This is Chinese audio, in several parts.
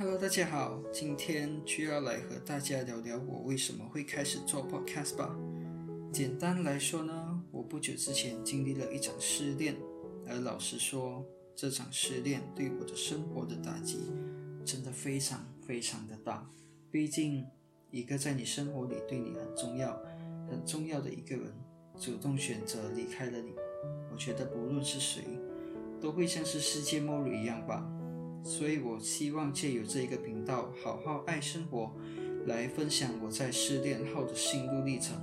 Hello，大家好，今天就要来和大家聊聊我为什么会开始做 Podcast 吧。简单来说呢，我不久之前经历了一场失恋，而老实说，这场失恋对我的生活的打击真的非常非常的大。毕竟，一个在你生活里对你很重要、很重要的一个人，主动选择离开了你，我觉得不论是谁，都会像是世界末日一样吧。所以，我希望借由这一个频道，好好爱生活，来分享我在失恋后的心路历程，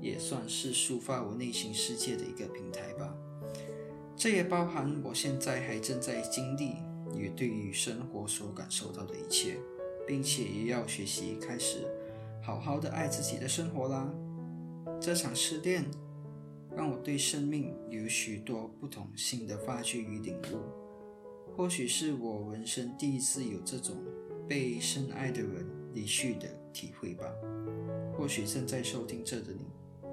也算是抒发我内心世界的一个平台吧。这也包含我现在还正在经历与对于生活所感受到的一切，并且也要学习开始好好的爱自己的生活啦。这场失恋让我对生命有许多不同性的发掘与领悟。或许是我人生第一次有这种被深爱的人离去的体会吧。或许正在收听这的你，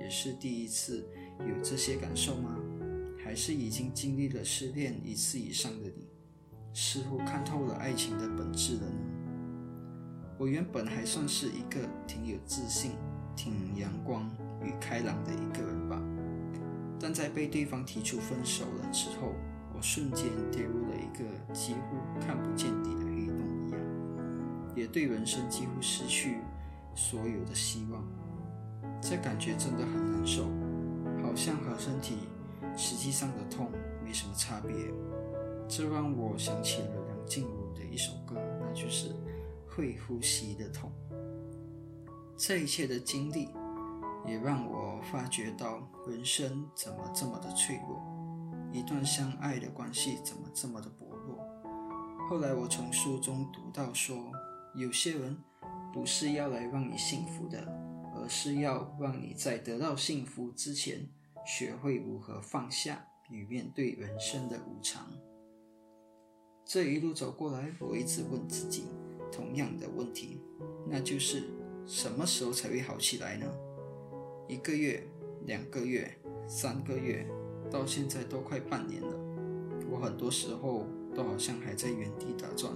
也是第一次有这些感受吗？还是已经经历了失恋一次以上的你，似乎看透了爱情的本质了呢？我原本还算是一个挺有自信、挺阳光与开朗的一个人吧，但在被对方提出分手了之后。瞬间跌入了一个几乎看不见底的黑洞一样，也对人生几乎失去所有的希望。这感觉真的很难受，好像和身体实际上的痛没什么差别。这让我想起了梁静茹的一首歌，那就是《会呼吸的痛》。这一切的经历，也让我发觉到人生怎么这么的脆弱。一段相爱的关系怎么这么的薄弱？后来我从书中读到说，有些人不是要来让你幸福的，而是要让你在得到幸福之前，学会如何放下与面对人生的无常。这一路走过来，我一直问自己同样的问题，那就是什么时候才会好起来呢？一个月、两个月、三个月。到现在都快半年了，我很多时候都好像还在原地打转，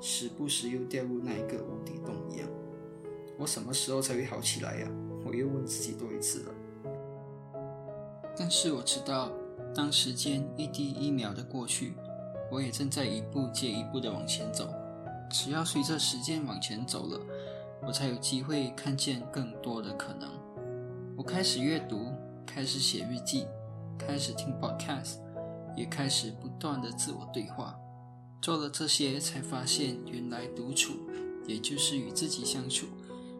时不时又掉入那一个无底洞一样。我什么时候才会好起来呀？我又问自己多一次了。但是我知道，当时间一滴一秒的过去，我也正在一步接一步的往前走。只要随着时间往前走了，我才有机会看见更多的可能。我开始阅读，开始写日记。开始听 podcast，也开始不断的自我对话。做了这些，才发现原来独处，也就是与自己相处，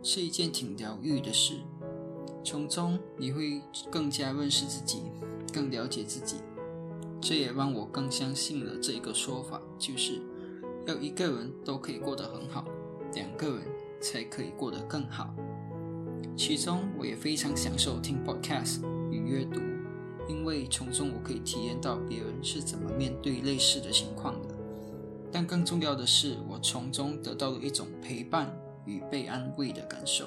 是一件挺疗愈的事。从中你会更加认识自己，更了解自己。这也让我更相信了这个说法，就是要一个人都可以过得很好，两个人才可以过得更好。其中，我也非常享受听 podcast 与阅读。因为从中我可以体验到别人是怎么面对类似的情况的，但更重要的是，我从中得到了一种陪伴与被安慰的感受。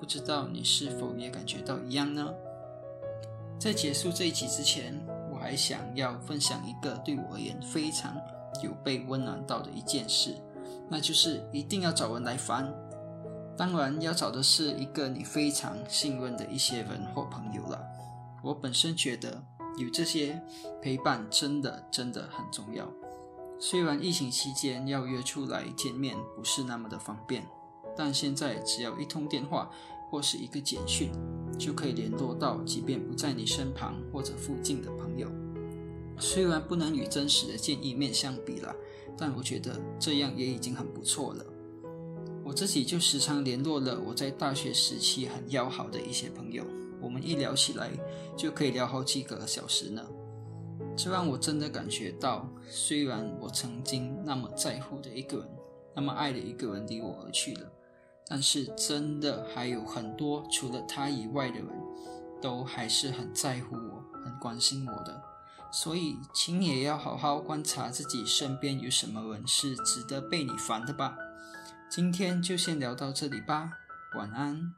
不知道你是否也感觉到一样呢？在结束这一集之前，我还想要分享一个对我而言非常有被温暖到的一件事，那就是一定要找人来烦。当然，要找的是一个你非常信任的一些人或朋友了。我本身觉得有这些陪伴真的真的很重要。虽然疫情期间要约出来见面不是那么的方便，但现在只要一通电话或是一个简讯，就可以联络到即便不在你身旁或者附近的朋友。虽然不能与真实的见一面相比了，但我觉得这样也已经很不错了。我自己就时常联络了我在大学时期很要好的一些朋友。一聊起来就可以聊好几个小时呢，这让我真的感觉到，虽然我曾经那么在乎的一个人，那么爱的一个人离我而去了，但是真的还有很多除了他以外的人，都还是很在乎我，很关心我的。所以，请也要好好观察自己身边有什么人是值得被你烦的吧。今天就先聊到这里吧，晚安。